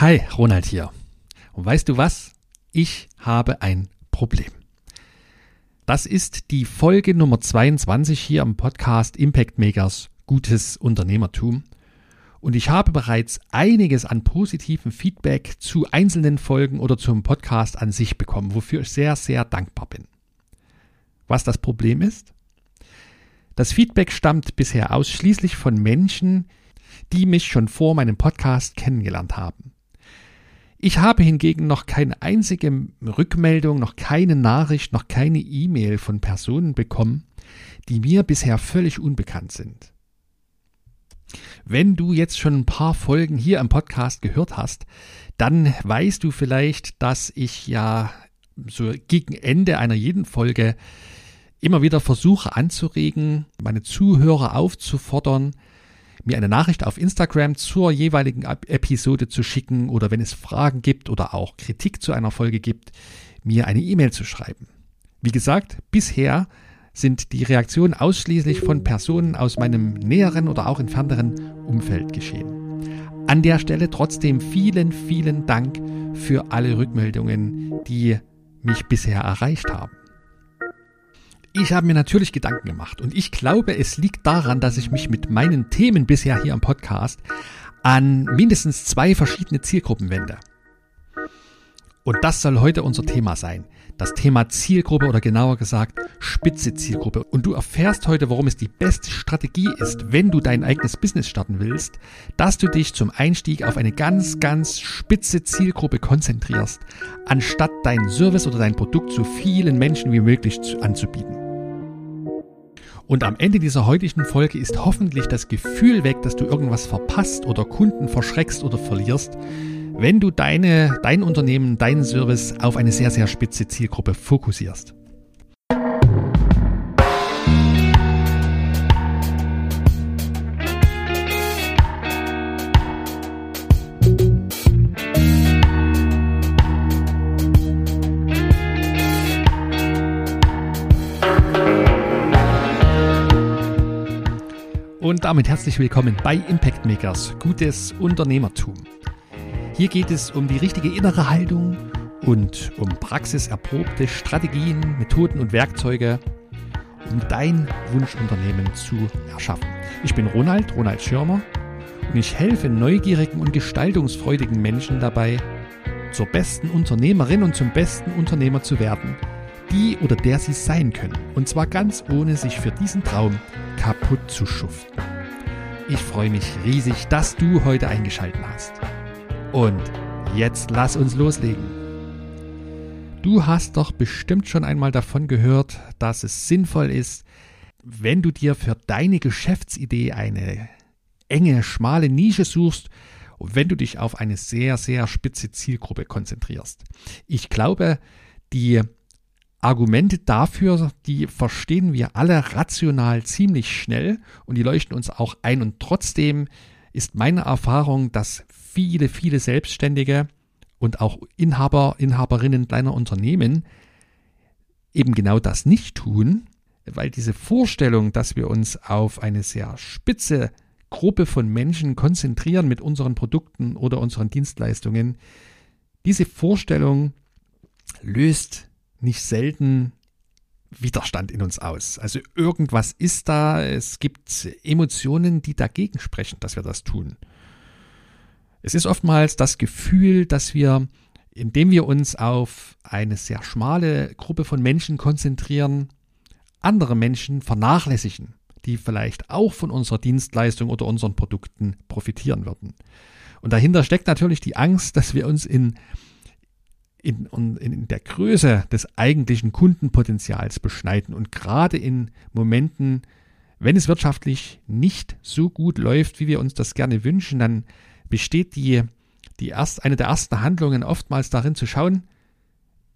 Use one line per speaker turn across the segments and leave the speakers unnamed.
Hi, Ronald hier. Und weißt du was? Ich habe ein Problem. Das ist die Folge Nummer 22 hier im Podcast Impact Makers Gutes Unternehmertum. Und ich habe bereits einiges an positiven Feedback zu einzelnen Folgen oder zum Podcast an sich bekommen, wofür ich sehr, sehr dankbar bin. Was das Problem ist? Das Feedback stammt bisher ausschließlich von Menschen, die mich schon vor meinem Podcast kennengelernt haben. Ich habe hingegen noch keine einzige Rückmeldung, noch keine Nachricht, noch keine E-Mail von Personen bekommen, die mir bisher völlig unbekannt sind. Wenn du jetzt schon ein paar Folgen hier im Podcast gehört hast, dann weißt du vielleicht, dass ich ja so gegen Ende einer jeden Folge immer wieder versuche anzuregen, meine Zuhörer aufzufordern, mir eine Nachricht auf Instagram zur jeweiligen Episode zu schicken oder wenn es Fragen gibt oder auch Kritik zu einer Folge gibt, mir eine E-Mail zu schreiben. Wie gesagt, bisher sind die Reaktionen ausschließlich von Personen aus meinem näheren oder auch entfernteren Umfeld geschehen. An der Stelle trotzdem vielen, vielen Dank für alle Rückmeldungen, die mich bisher erreicht haben. Ich habe mir natürlich Gedanken gemacht und ich glaube, es liegt daran, dass ich mich mit meinen Themen bisher hier am Podcast an mindestens zwei verschiedene Zielgruppen wende. Und das soll heute unser Thema sein. Das Thema Zielgruppe oder genauer gesagt spitze Zielgruppe. Und du erfährst heute, warum es die beste Strategie ist, wenn du dein eigenes Business starten willst, dass du dich zum Einstieg auf eine ganz, ganz spitze Zielgruppe konzentrierst, anstatt deinen Service oder dein Produkt so vielen Menschen wie möglich anzubieten. Und am Ende dieser heutigen Folge ist hoffentlich das Gefühl weg, dass du irgendwas verpasst oder Kunden verschreckst oder verlierst, wenn du deine, dein Unternehmen, deinen Service auf eine sehr, sehr spitze Zielgruppe fokussierst. Und damit herzlich willkommen bei Impact Makers, gutes Unternehmertum. Hier geht es um die richtige innere Haltung und um praxiserprobte Strategien, Methoden und Werkzeuge, um dein Wunschunternehmen zu erschaffen. Ich bin Ronald, Ronald Schirmer, und ich helfe neugierigen und gestaltungsfreudigen Menschen dabei, zur besten Unternehmerin und zum besten Unternehmer zu werden, die oder der sie sein können. Und zwar ganz ohne sich für diesen Traum kaputt zu schuften. Ich freue mich riesig, dass du heute eingeschaltet hast. Und jetzt lass uns loslegen. Du hast doch bestimmt schon einmal davon gehört, dass es sinnvoll ist, wenn du dir für deine Geschäftsidee eine enge, schmale Nische suchst und wenn du dich auf eine sehr, sehr spitze Zielgruppe konzentrierst. Ich glaube, die Argumente dafür, die verstehen wir alle rational ziemlich schnell und die leuchten uns auch ein. Und trotzdem ist meine Erfahrung, dass viele, viele Selbstständige und auch Inhaber, Inhaberinnen kleiner Unternehmen eben genau das nicht tun, weil diese Vorstellung, dass wir uns auf eine sehr spitze Gruppe von Menschen konzentrieren mit unseren Produkten oder unseren Dienstleistungen, diese Vorstellung löst nicht selten Widerstand in uns aus. Also irgendwas ist da, es gibt Emotionen, die dagegen sprechen, dass wir das tun. Es ist oftmals das Gefühl, dass wir, indem wir uns auf eine sehr schmale Gruppe von Menschen konzentrieren, andere Menschen vernachlässigen, die vielleicht auch von unserer Dienstleistung oder unseren Produkten profitieren würden. Und dahinter steckt natürlich die Angst, dass wir uns in in, in der Größe des eigentlichen Kundenpotenzials beschneiden. Und gerade in Momenten, wenn es wirtschaftlich nicht so gut läuft, wie wir uns das gerne wünschen, dann besteht die, die erst, eine der ersten Handlungen oftmals darin zu schauen,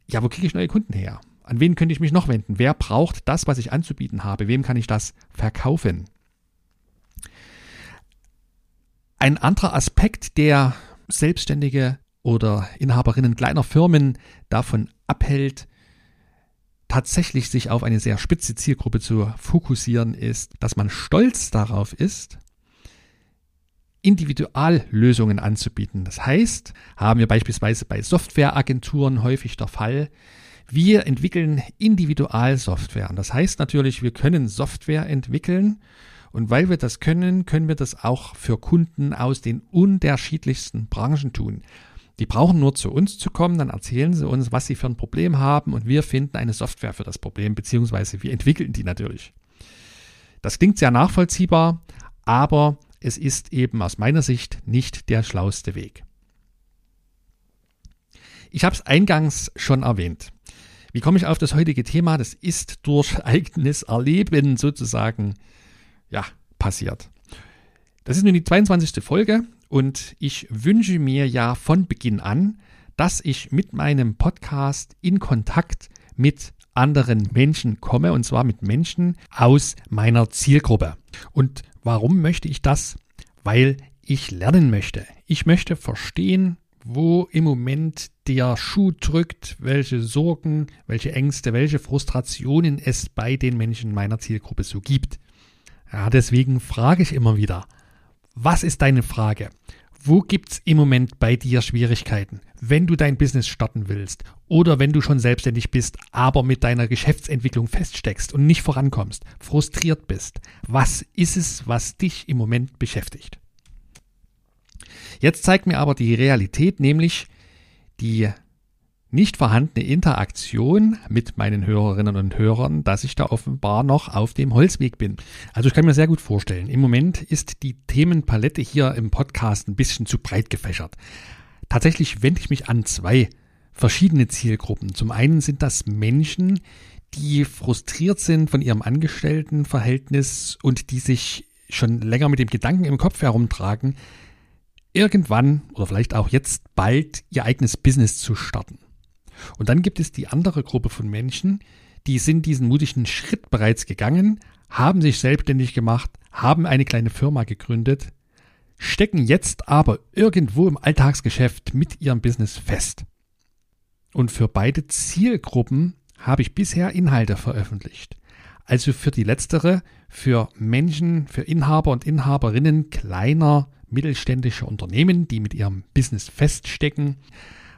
ja, wo kriege ich neue Kunden her? An wen könnte ich mich noch wenden? Wer braucht das, was ich anzubieten habe? Wem kann ich das verkaufen? Ein anderer Aspekt, der Selbstständige oder Inhaberinnen kleiner Firmen davon abhält, tatsächlich sich auf eine sehr spitze Zielgruppe zu fokussieren, ist, dass man stolz darauf ist, Individuallösungen anzubieten. Das heißt, haben wir beispielsweise bei Softwareagenturen häufig der Fall, wir entwickeln Individualsoftware. Das heißt natürlich, wir können Software entwickeln und weil wir das können, können wir das auch für Kunden aus den unterschiedlichsten Branchen tun. Die brauchen nur zu uns zu kommen, dann erzählen sie uns, was sie für ein Problem haben und wir finden eine Software für das Problem, beziehungsweise wir entwickeln die natürlich. Das klingt sehr nachvollziehbar, aber es ist eben aus meiner Sicht nicht der schlauste Weg. Ich habe es eingangs schon erwähnt. Wie komme ich auf das heutige Thema? Das ist durch eigenes Erleben sozusagen ja, passiert. Das ist nun die 22. Folge und ich wünsche mir ja von Beginn an, dass ich mit meinem Podcast in Kontakt mit anderen Menschen komme und zwar mit Menschen aus meiner Zielgruppe. Und warum möchte ich das? Weil ich lernen möchte. Ich möchte verstehen, wo im Moment der Schuh drückt, welche Sorgen, welche Ängste, welche Frustrationen es bei den Menschen meiner Zielgruppe so gibt. Ja, deswegen frage ich immer wieder, was ist deine Frage? Wo gibt es im Moment bei dir Schwierigkeiten, wenn du dein Business starten willst oder wenn du schon selbstständig bist, aber mit deiner Geschäftsentwicklung feststeckst und nicht vorankommst, frustriert bist? Was ist es, was dich im Moment beschäftigt? Jetzt zeigt mir aber die Realität, nämlich die nicht vorhandene Interaktion mit meinen Hörerinnen und Hörern, dass ich da offenbar noch auf dem Holzweg bin. Also ich kann mir sehr gut vorstellen, im Moment ist die Themenpalette hier im Podcast ein bisschen zu breit gefächert. Tatsächlich wende ich mich an zwei verschiedene Zielgruppen. Zum einen sind das Menschen, die frustriert sind von ihrem Angestelltenverhältnis und die sich schon länger mit dem Gedanken im Kopf herumtragen, irgendwann oder vielleicht auch jetzt bald ihr eigenes Business zu starten. Und dann gibt es die andere Gruppe von Menschen, die sind diesen mutigen Schritt bereits gegangen, haben sich selbstständig gemacht, haben eine kleine Firma gegründet, stecken jetzt aber irgendwo im Alltagsgeschäft mit ihrem Business fest. Und für beide Zielgruppen habe ich bisher Inhalte veröffentlicht. Also für die letztere, für Menschen, für Inhaber und Inhaberinnen kleiner mittelständischer Unternehmen, die mit ihrem Business feststecken,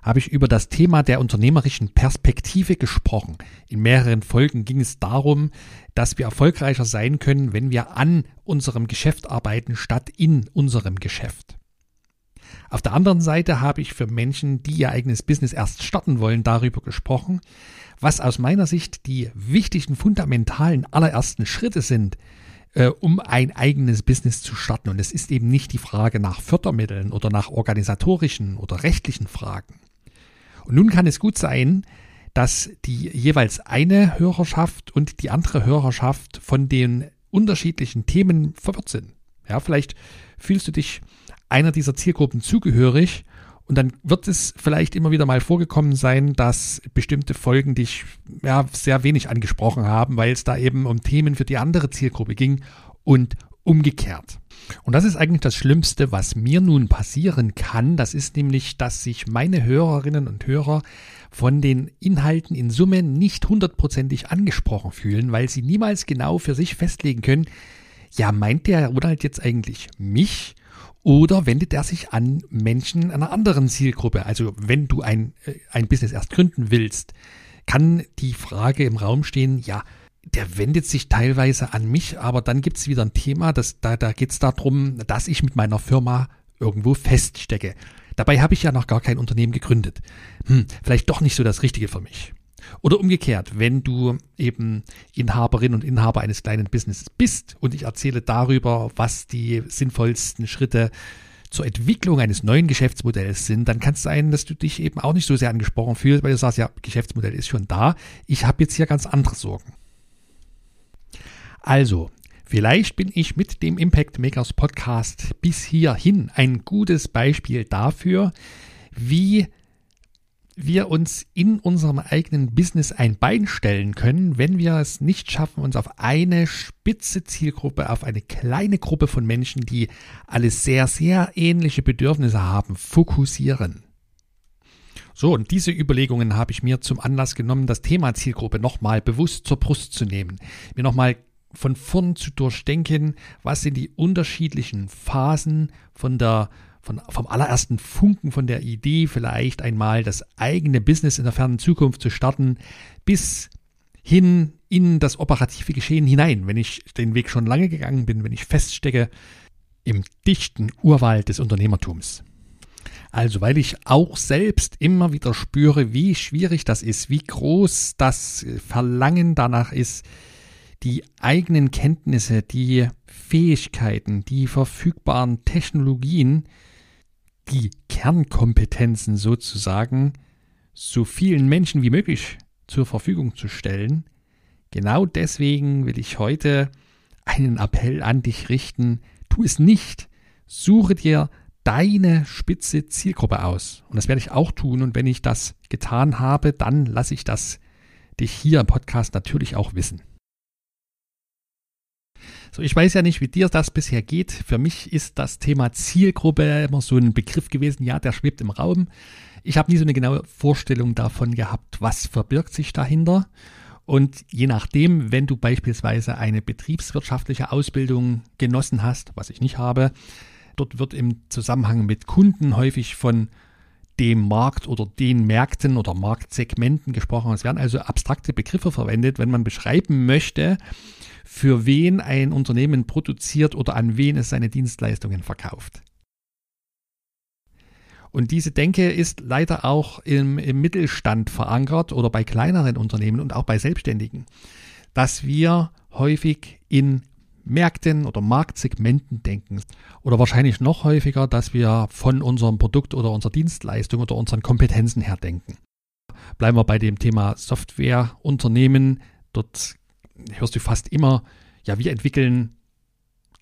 habe ich über das Thema der unternehmerischen Perspektive gesprochen. In mehreren Folgen ging es darum, dass wir erfolgreicher sein können, wenn wir an unserem Geschäft arbeiten statt in unserem Geschäft. Auf der anderen Seite habe ich für Menschen, die ihr eigenes Business erst starten wollen, darüber gesprochen, was aus meiner Sicht die wichtigen fundamentalen allerersten Schritte sind, äh, um ein eigenes Business zu starten. Und es ist eben nicht die Frage nach Fördermitteln oder nach organisatorischen oder rechtlichen Fragen. Und nun kann es gut sein, dass die jeweils eine Hörerschaft und die andere Hörerschaft von den unterschiedlichen Themen verwirrt sind. Ja, vielleicht fühlst du dich einer dieser Zielgruppen zugehörig und dann wird es vielleicht immer wieder mal vorgekommen sein, dass bestimmte Folgen dich ja, sehr wenig angesprochen haben, weil es da eben um Themen für die andere Zielgruppe ging und umgekehrt. Und das ist eigentlich das Schlimmste, was mir nun passieren kann. Das ist nämlich, dass sich meine Hörerinnen und Hörer von den Inhalten in Summe nicht hundertprozentig angesprochen fühlen, weil sie niemals genau für sich festlegen können, ja, meint der Ronald jetzt eigentlich mich oder wendet er sich an Menschen einer anderen Zielgruppe? Also wenn du ein, äh, ein Business erst gründen willst, kann die Frage im Raum stehen, ja, der wendet sich teilweise an mich, aber dann gibt es wieder ein Thema, das, da, da geht es darum, dass ich mit meiner Firma irgendwo feststecke. Dabei habe ich ja noch gar kein Unternehmen gegründet. Hm, vielleicht doch nicht so das Richtige für mich. Oder umgekehrt, wenn du eben Inhaberin und Inhaber eines kleinen Businesses bist und ich erzähle darüber, was die sinnvollsten Schritte zur Entwicklung eines neuen Geschäftsmodells sind, dann kann es sein, dass du dich eben auch nicht so sehr angesprochen fühlst, weil du sagst, ja, Geschäftsmodell ist schon da, ich habe jetzt hier ganz andere Sorgen. Also, vielleicht bin ich mit dem Impact Makers Podcast bis hierhin ein gutes Beispiel dafür, wie wir uns in unserem eigenen Business ein Bein stellen können, wenn wir es nicht schaffen, uns auf eine spitze Zielgruppe, auf eine kleine Gruppe von Menschen, die alle sehr, sehr ähnliche Bedürfnisse haben, fokussieren. So, und diese Überlegungen habe ich mir zum Anlass genommen, das Thema Zielgruppe nochmal bewusst zur Brust zu nehmen, mir nochmal von vorn zu durchdenken, was sind die unterschiedlichen Phasen von der von, vom allerersten Funken von der Idee, vielleicht einmal das eigene Business in der fernen Zukunft zu starten, bis hin in das operative Geschehen hinein, wenn ich den Weg schon lange gegangen bin, wenn ich feststecke im dichten Urwald des Unternehmertums. Also, weil ich auch selbst immer wieder spüre, wie schwierig das ist, wie groß das Verlangen danach ist, die eigenen Kenntnisse, die Fähigkeiten, die verfügbaren Technologien, die Kernkompetenzen sozusagen, so vielen Menschen wie möglich zur Verfügung zu stellen. Genau deswegen will ich heute einen Appell an dich richten. Tu es nicht. Suche dir deine spitze Zielgruppe aus. Und das werde ich auch tun. Und wenn ich das getan habe, dann lasse ich das dich hier im Podcast natürlich auch wissen. So, ich weiß ja nicht, wie dir das bisher geht. Für mich ist das Thema Zielgruppe immer so ein Begriff gewesen. Ja, der schwebt im Raum. Ich habe nie so eine genaue Vorstellung davon gehabt, was verbirgt sich dahinter. Und je nachdem, wenn du beispielsweise eine betriebswirtschaftliche Ausbildung genossen hast, was ich nicht habe, dort wird im Zusammenhang mit Kunden häufig von dem Markt oder den Märkten oder Marktsegmenten gesprochen. Es werden also abstrakte Begriffe verwendet, wenn man beschreiben möchte, für wen ein Unternehmen produziert oder an wen es seine Dienstleistungen verkauft. Und diese Denke ist leider auch im, im Mittelstand verankert oder bei kleineren Unternehmen und auch bei Selbstständigen, dass wir häufig in Märkten oder Marktsegmenten denken. Oder wahrscheinlich noch häufiger, dass wir von unserem Produkt oder unserer Dienstleistung oder unseren Kompetenzen her denken. Bleiben wir bei dem Thema Softwareunternehmen. Dort hörst du fast immer, ja, wir entwickeln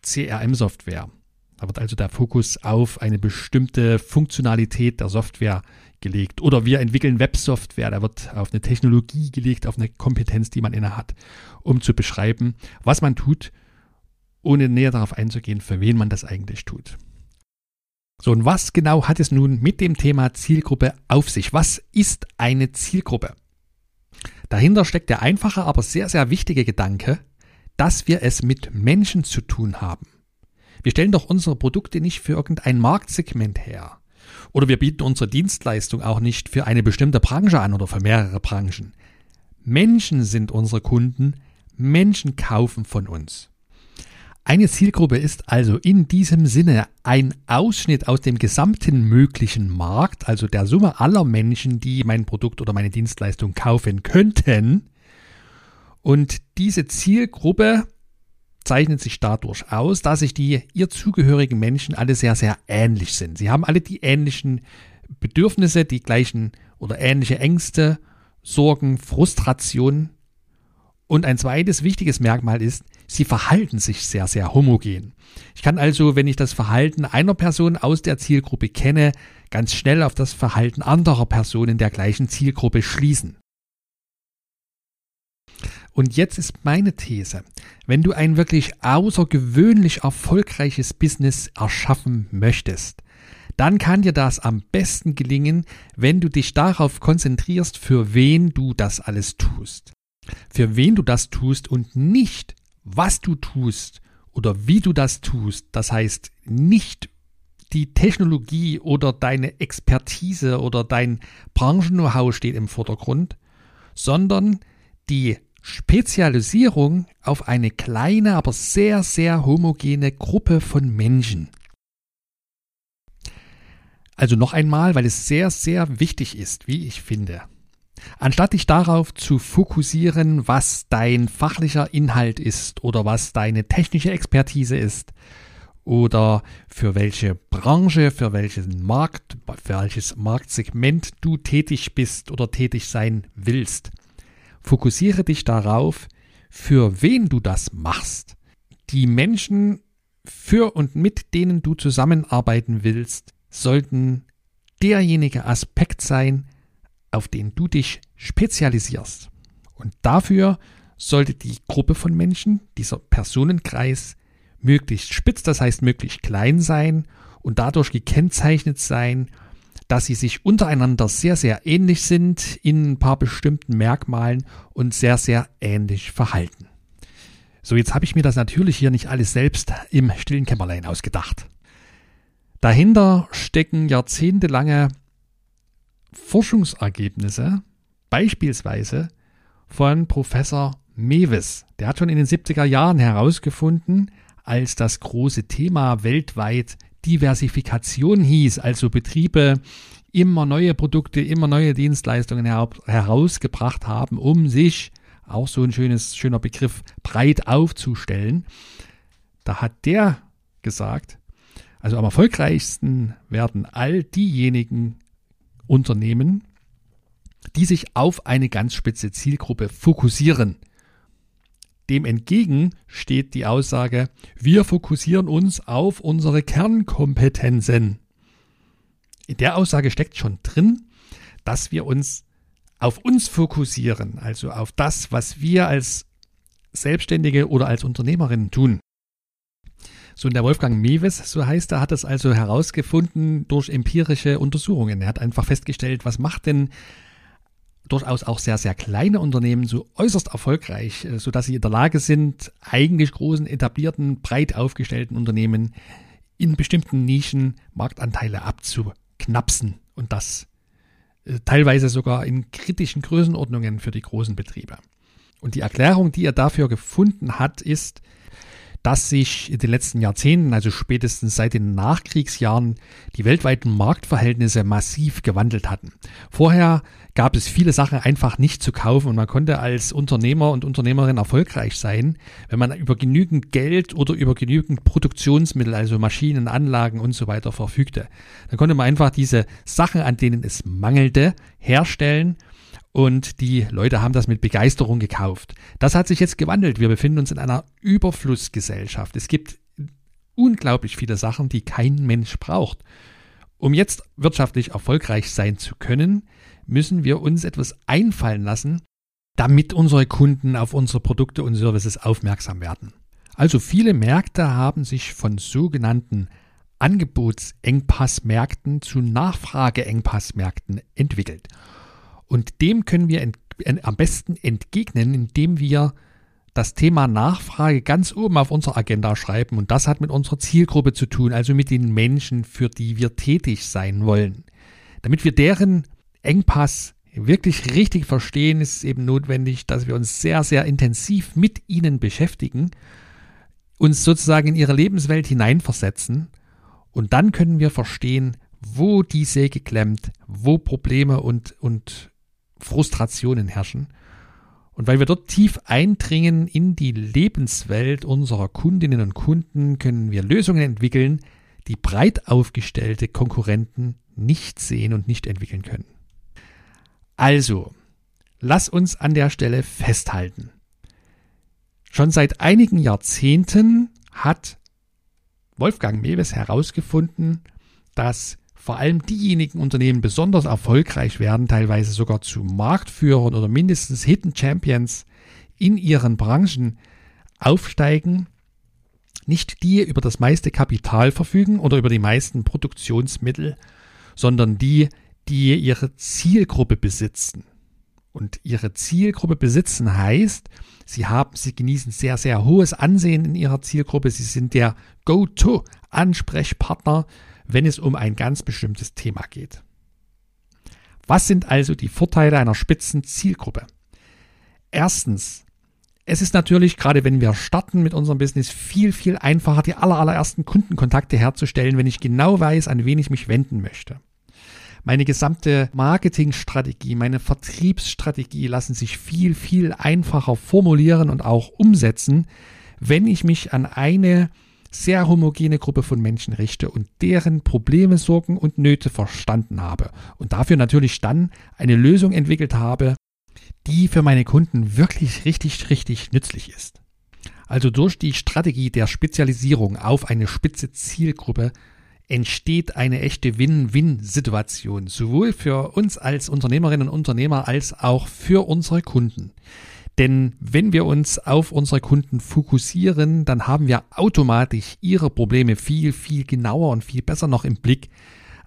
CRM-Software. Da wird also der Fokus auf eine bestimmte Funktionalität der Software gelegt. Oder wir entwickeln Websoftware, da wird auf eine Technologie gelegt, auf eine Kompetenz, die man inne hat, um zu beschreiben, was man tut, ohne näher darauf einzugehen, für wen man das eigentlich tut. So, und was genau hat es nun mit dem Thema Zielgruppe auf sich? Was ist eine Zielgruppe? Dahinter steckt der einfache, aber sehr, sehr wichtige Gedanke, dass wir es mit Menschen zu tun haben. Wir stellen doch unsere Produkte nicht für irgendein Marktsegment her. Oder wir bieten unsere Dienstleistung auch nicht für eine bestimmte Branche an oder für mehrere Branchen. Menschen sind unsere Kunden, Menschen kaufen von uns. Eine Zielgruppe ist also in diesem Sinne ein Ausschnitt aus dem gesamten möglichen Markt, also der Summe aller Menschen, die mein Produkt oder meine Dienstleistung kaufen könnten. Und diese Zielgruppe zeichnet sich dadurch aus, dass sich die ihr zugehörigen Menschen alle sehr, sehr ähnlich sind. Sie haben alle die ähnlichen Bedürfnisse, die gleichen oder ähnliche Ängste, Sorgen, Frustrationen. Und ein zweites wichtiges Merkmal ist, sie verhalten sich sehr, sehr homogen. Ich kann also, wenn ich das Verhalten einer Person aus der Zielgruppe kenne, ganz schnell auf das Verhalten anderer Personen der gleichen Zielgruppe schließen. Und jetzt ist meine These, wenn du ein wirklich außergewöhnlich erfolgreiches Business erschaffen möchtest, dann kann dir das am besten gelingen, wenn du dich darauf konzentrierst, für wen du das alles tust. Für wen du das tust und nicht, was du tust oder wie du das tust. Das heißt nicht die Technologie oder deine Expertise oder dein Branchen-Know-how steht im Vordergrund, sondern die Spezialisierung auf eine kleine, aber sehr, sehr homogene Gruppe von Menschen. Also noch einmal, weil es sehr, sehr wichtig ist, wie ich finde. Anstatt dich darauf zu fokussieren, was dein fachlicher Inhalt ist oder was deine technische Expertise ist oder für welche Branche, für welchen Markt, für welches Marktsegment du tätig bist oder tätig sein willst, Fokussiere dich darauf, für wen du das machst. Die Menschen, für und mit denen du zusammenarbeiten willst, sollten derjenige Aspekt sein, auf den du dich spezialisierst. Und dafür sollte die Gruppe von Menschen, dieser Personenkreis, möglichst spitz, das heißt möglichst klein sein und dadurch gekennzeichnet sein dass sie sich untereinander sehr, sehr ähnlich sind in ein paar bestimmten Merkmalen und sehr, sehr ähnlich verhalten. So, jetzt habe ich mir das natürlich hier nicht alles selbst im stillen Kämmerlein ausgedacht. Dahinter stecken jahrzehntelange Forschungsergebnisse, beispielsweise von Professor Mewes. Der hat schon in den 70er Jahren herausgefunden, als das große Thema weltweit Diversifikation hieß, also Betriebe immer neue Produkte, immer neue Dienstleistungen her herausgebracht haben, um sich, auch so ein schönes, schöner Begriff, breit aufzustellen. Da hat der gesagt, also am erfolgreichsten werden all diejenigen Unternehmen, die sich auf eine ganz spitze Zielgruppe fokussieren. Dem entgegen steht die Aussage, wir fokussieren uns auf unsere Kernkompetenzen. In der Aussage steckt schon drin, dass wir uns auf uns fokussieren, also auf das, was wir als Selbstständige oder als Unternehmerinnen tun. So und der Wolfgang Mewes, so heißt er, hat das also herausgefunden durch empirische Untersuchungen. Er hat einfach festgestellt, was macht denn durchaus auch sehr, sehr kleine Unternehmen so äußerst erfolgreich, äh, sodass sie in der Lage sind, eigentlich großen, etablierten, breit aufgestellten Unternehmen in bestimmten Nischen Marktanteile abzuknapsen und das äh, teilweise sogar in kritischen Größenordnungen für die großen Betriebe. Und die Erklärung, die er dafür gefunden hat, ist, dass sich in den letzten Jahrzehnten, also spätestens seit den Nachkriegsjahren, die weltweiten Marktverhältnisse massiv gewandelt hatten. Vorher gab es viele Sachen einfach nicht zu kaufen und man konnte als Unternehmer und Unternehmerin erfolgreich sein, wenn man über genügend Geld oder über genügend Produktionsmittel, also Maschinen, Anlagen und so weiter verfügte. Dann konnte man einfach diese Sachen, an denen es mangelte, herstellen und die Leute haben das mit Begeisterung gekauft. Das hat sich jetzt gewandelt. Wir befinden uns in einer Überflussgesellschaft. Es gibt unglaublich viele Sachen, die kein Mensch braucht. Um jetzt wirtschaftlich erfolgreich sein zu können, müssen wir uns etwas einfallen lassen, damit unsere Kunden auf unsere Produkte und Services aufmerksam werden. Also viele Märkte haben sich von sogenannten Angebotsengpassmärkten zu Nachfrageengpassmärkten entwickelt. Und dem können wir ent, am besten entgegnen, indem wir das Thema Nachfrage ganz oben auf unserer Agenda schreiben. Und das hat mit unserer Zielgruppe zu tun, also mit den Menschen, für die wir tätig sein wollen. Damit wir deren Engpass wirklich richtig verstehen, ist es eben notwendig, dass wir uns sehr, sehr intensiv mit ihnen beschäftigen, uns sozusagen in ihre Lebenswelt hineinversetzen und dann können wir verstehen, wo die Säge klemmt, wo Probleme und, und Frustrationen herrschen. Und weil wir dort tief eindringen in die Lebenswelt unserer Kundinnen und Kunden, können wir Lösungen entwickeln, die breit aufgestellte Konkurrenten nicht sehen und nicht entwickeln können. Also, lass uns an der Stelle festhalten. Schon seit einigen Jahrzehnten hat Wolfgang Mewes herausgefunden, dass vor allem diejenigen Unternehmen besonders erfolgreich werden, teilweise sogar zu Marktführern oder mindestens Hidden Champions in ihren Branchen aufsteigen, nicht die über das meiste Kapital verfügen oder über die meisten Produktionsmittel, sondern die, die ihre Zielgruppe besitzen. Und ihre Zielgruppe besitzen heißt, sie haben, sie genießen sehr, sehr hohes Ansehen in ihrer Zielgruppe. Sie sind der Go-To-Ansprechpartner wenn es um ein ganz bestimmtes Thema geht. Was sind also die Vorteile einer spitzen Zielgruppe? Erstens, es ist natürlich, gerade wenn wir starten mit unserem Business, viel, viel einfacher, die aller, allerersten Kundenkontakte herzustellen, wenn ich genau weiß, an wen ich mich wenden möchte. Meine gesamte Marketingstrategie, meine Vertriebsstrategie lassen sich viel, viel einfacher formulieren und auch umsetzen, wenn ich mich an eine sehr homogene Gruppe von Menschen richte und deren Probleme, Sorgen und Nöte verstanden habe und dafür natürlich dann eine Lösung entwickelt habe, die für meine Kunden wirklich richtig, richtig nützlich ist. Also durch die Strategie der Spezialisierung auf eine spitze Zielgruppe entsteht eine echte Win-Win-Situation, sowohl für uns als Unternehmerinnen und Unternehmer als auch für unsere Kunden. Denn wenn wir uns auf unsere Kunden fokussieren, dann haben wir automatisch ihre Probleme viel, viel genauer und viel besser noch im Blick,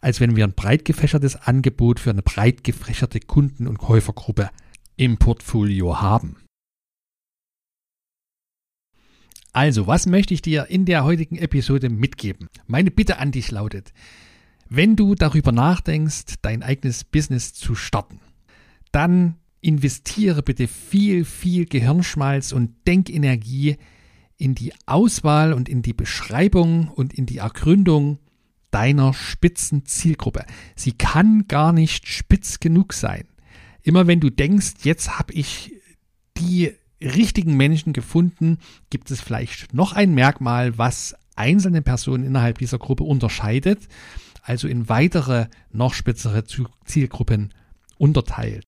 als wenn wir ein breit gefächertes Angebot für eine breit gefächerte Kunden- und Käufergruppe im Portfolio haben. Also, was möchte ich dir in der heutigen Episode mitgeben? Meine Bitte an dich lautet, wenn du darüber nachdenkst, dein eigenes Business zu starten, dann investiere bitte viel, viel Gehirnschmalz und Denkenergie in die Auswahl und in die Beschreibung und in die Ergründung deiner spitzen Zielgruppe. Sie kann gar nicht spitz genug sein. Immer wenn du denkst, jetzt habe ich die richtigen Menschen gefunden, gibt es vielleicht noch ein Merkmal, was einzelne Personen innerhalb dieser Gruppe unterscheidet, also in weitere, noch spitzere Zielgruppen unterteilt.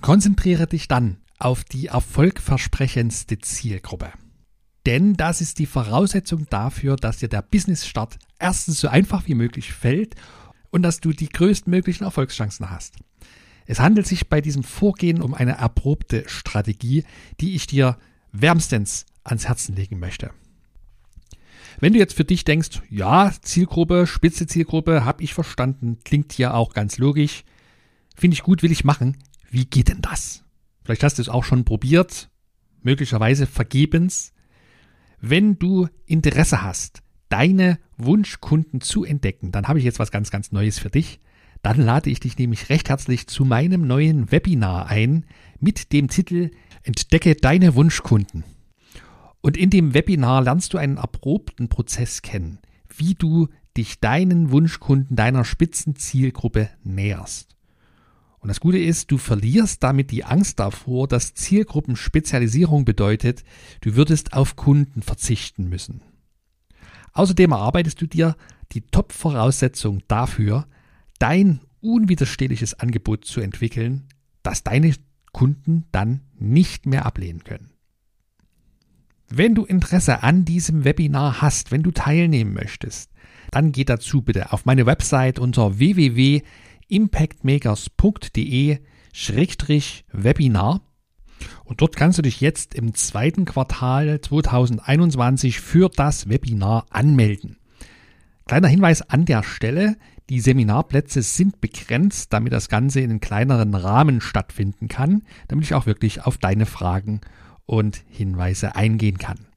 Konzentriere dich dann auf die erfolgversprechendste Zielgruppe. Denn das ist die Voraussetzung dafür, dass dir der Business-Start erstens so einfach wie möglich fällt und dass du die größtmöglichen Erfolgschancen hast. Es handelt sich bei diesem Vorgehen um eine erprobte Strategie, die ich dir wärmstens ans Herzen legen möchte. Wenn du jetzt für dich denkst, ja, Zielgruppe, spitze Zielgruppe, habe ich verstanden, klingt hier auch ganz logisch, finde ich gut, will ich machen, wie geht denn das? Vielleicht hast du es auch schon probiert, möglicherweise vergebens. Wenn du Interesse hast, deine Wunschkunden zu entdecken, dann habe ich jetzt was ganz, ganz Neues für dich dann lade ich dich nämlich recht herzlich zu meinem neuen Webinar ein mit dem Titel Entdecke deine Wunschkunden. Und in dem Webinar lernst du einen erprobten Prozess kennen, wie du dich deinen Wunschkunden, deiner Spitzenzielgruppe näherst. Und das Gute ist, du verlierst damit die Angst davor, dass Zielgruppenspezialisierung bedeutet, du würdest auf Kunden verzichten müssen. Außerdem erarbeitest du dir die Top-Voraussetzung dafür, dein unwiderstehliches Angebot zu entwickeln, das deine Kunden dann nicht mehr ablehnen können. Wenn du Interesse an diesem Webinar hast, wenn du teilnehmen möchtest, dann geh dazu bitte auf meine Website unter www.impactmakers.de-webinar und dort kannst du dich jetzt im zweiten Quartal 2021 für das Webinar anmelden. Kleiner Hinweis an der Stelle, die Seminarplätze sind begrenzt, damit das Ganze in einem kleineren Rahmen stattfinden kann, damit ich auch wirklich auf deine Fragen und Hinweise eingehen kann.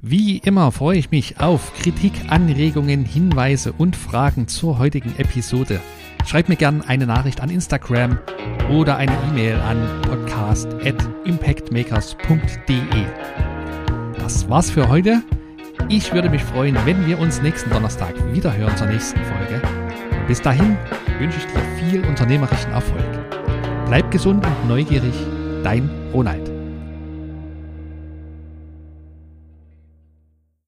Wie immer freue ich mich auf Kritik, Anregungen, Hinweise und Fragen zur heutigen Episode. Schreib mir gerne eine Nachricht an Instagram oder eine E-Mail an podcast.impactmakers.de. Das war's für heute. Ich würde mich freuen, wenn wir uns nächsten Donnerstag wieder hören zur nächsten Folge. bis dahin wünsche ich dir viel unternehmerischen Erfolg. Bleib gesund und neugierig, dein Ronald.